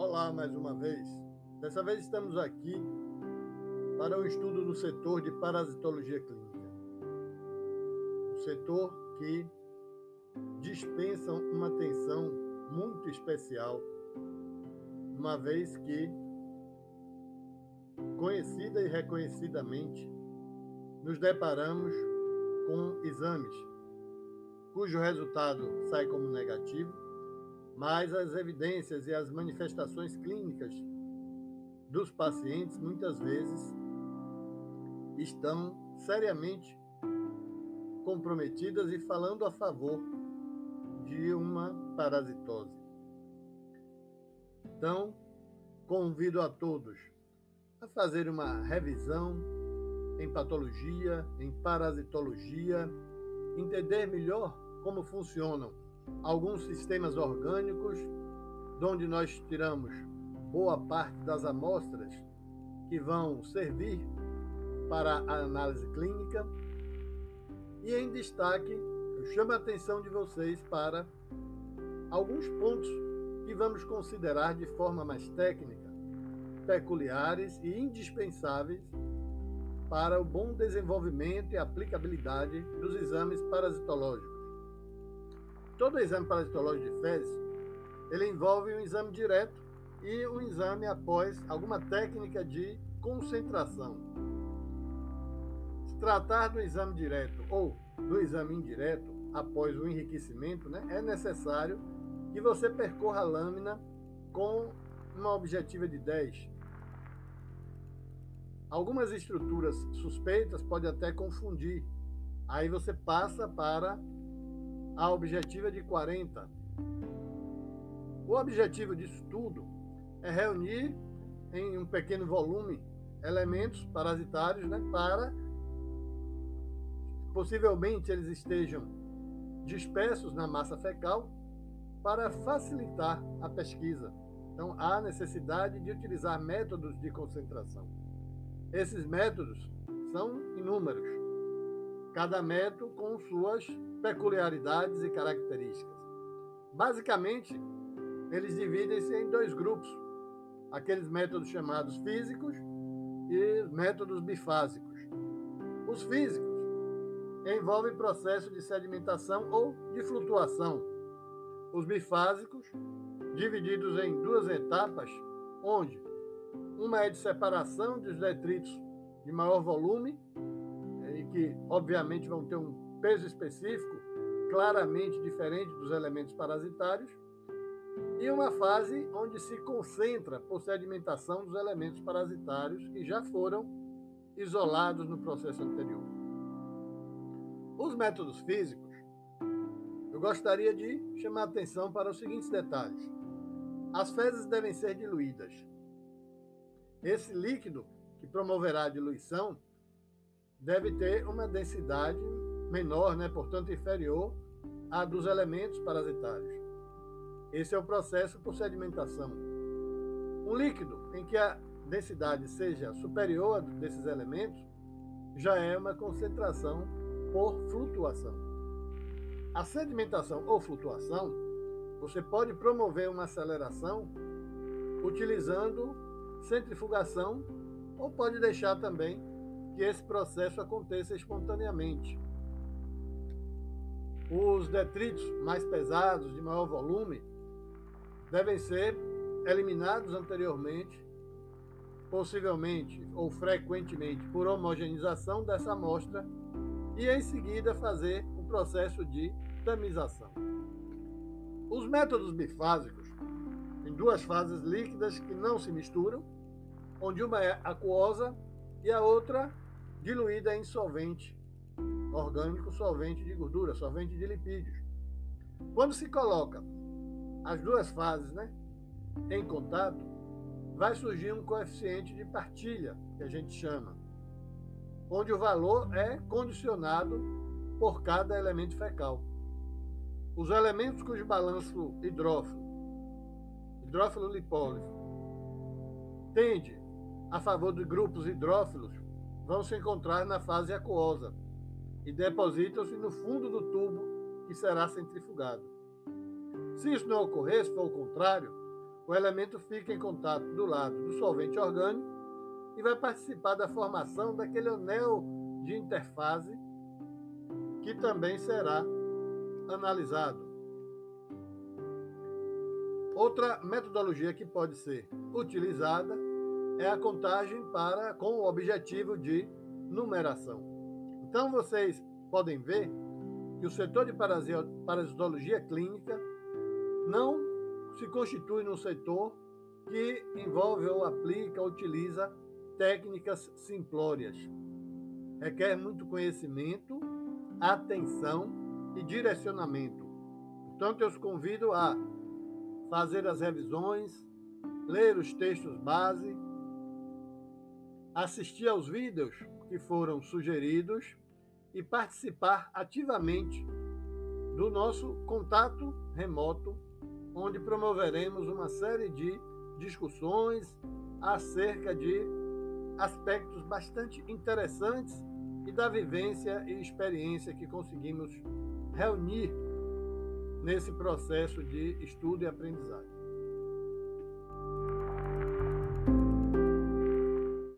Olá mais uma vez. Dessa vez estamos aqui para o estudo do setor de parasitologia clínica. Um setor que dispensa uma atenção muito especial, uma vez que, conhecida e reconhecidamente, nos deparamos com exames cujo resultado sai como negativo mas as evidências e as manifestações clínicas dos pacientes muitas vezes estão seriamente comprometidas e falando a favor de uma parasitose. Então, convido a todos a fazer uma revisão em patologia, em parasitologia, entender melhor como funcionam alguns sistemas orgânicos, onde nós tiramos boa parte das amostras que vão servir para a análise clínica. E em destaque, eu chamo a atenção de vocês para alguns pontos que vamos considerar de forma mais técnica, peculiares e indispensáveis para o bom desenvolvimento e aplicabilidade dos exames parasitológicos. Todo exame parasitológico de fezes, ele envolve um exame direto e um exame após alguma técnica de concentração. Se tratar do exame direto ou do exame indireto, após o enriquecimento, né, é necessário que você percorra a lâmina com uma objetiva de 10. Algumas estruturas suspeitas podem até confundir. Aí você passa para a objetiva de 40. O objetivo disso tudo é reunir em um pequeno volume elementos parasitários né, para possivelmente eles estejam dispersos na massa fecal para facilitar a pesquisa. Então há necessidade de utilizar métodos de concentração. Esses métodos são inúmeros, cada método com suas peculiaridades e características. Basicamente, eles dividem-se em dois grupos: aqueles métodos chamados físicos e métodos bifásicos. Os físicos envolvem processo de sedimentação ou de flutuação. Os bifásicos, divididos em duas etapas, onde uma é de separação dos detritos de maior volume, obviamente vão ter um peso específico, claramente diferente dos elementos parasitários, e uma fase onde se concentra por sedimentação dos elementos parasitários que já foram isolados no processo anterior. Os métodos físicos, eu gostaria de chamar a atenção para os seguintes detalhes. As fezes devem ser diluídas. Esse líquido que promoverá a diluição deve ter uma densidade menor, né, portanto inferior à dos elementos parasitários. Esse é o processo por sedimentação. Um líquido em que a densidade seja superior a desses elementos já é uma concentração por flutuação. A sedimentação ou flutuação, você pode promover uma aceleração utilizando centrifugação ou pode deixar também que esse processo aconteça espontaneamente. Os detritos mais pesados, de maior volume, devem ser eliminados anteriormente, possivelmente ou frequentemente por homogeneização dessa amostra e em seguida fazer o processo de tamização. Os métodos bifásicos têm duas fases líquidas que não se misturam, onde uma é aquosa e a outra diluída em solvente orgânico solvente de gordura, solvente de lipídios. Quando se coloca as duas fases né, em contato, vai surgir um coeficiente de partilha, que a gente chama, onde o valor é condicionado por cada elemento fecal. Os elementos cujo balanço hidrófilo, hidrófilo lipólise, tende a favor de grupos hidrófilos, vão se encontrar na fase aquosa, e depositam-se no fundo do tubo que será centrifugado. Se isso não ocorrer, se for o contrário, O elemento fica em contato do lado do solvente orgânico e vai participar da formação daquele anel de interfase que também será analisado. Outra metodologia que pode ser utilizada é a contagem para com o objetivo de numeração. Então vocês podem ver que o setor de parasitologia clínica não se constitui num setor que envolve ou aplica ou utiliza técnicas simplórias. Requer muito conhecimento, atenção e direcionamento. Portanto, eu os convido a fazer as revisões, ler os textos base, assistir aos vídeos que foram sugeridos e participar ativamente do nosso contato remoto, onde promoveremos uma série de discussões acerca de aspectos bastante interessantes e da vivência e experiência que conseguimos reunir nesse processo de estudo e aprendizagem.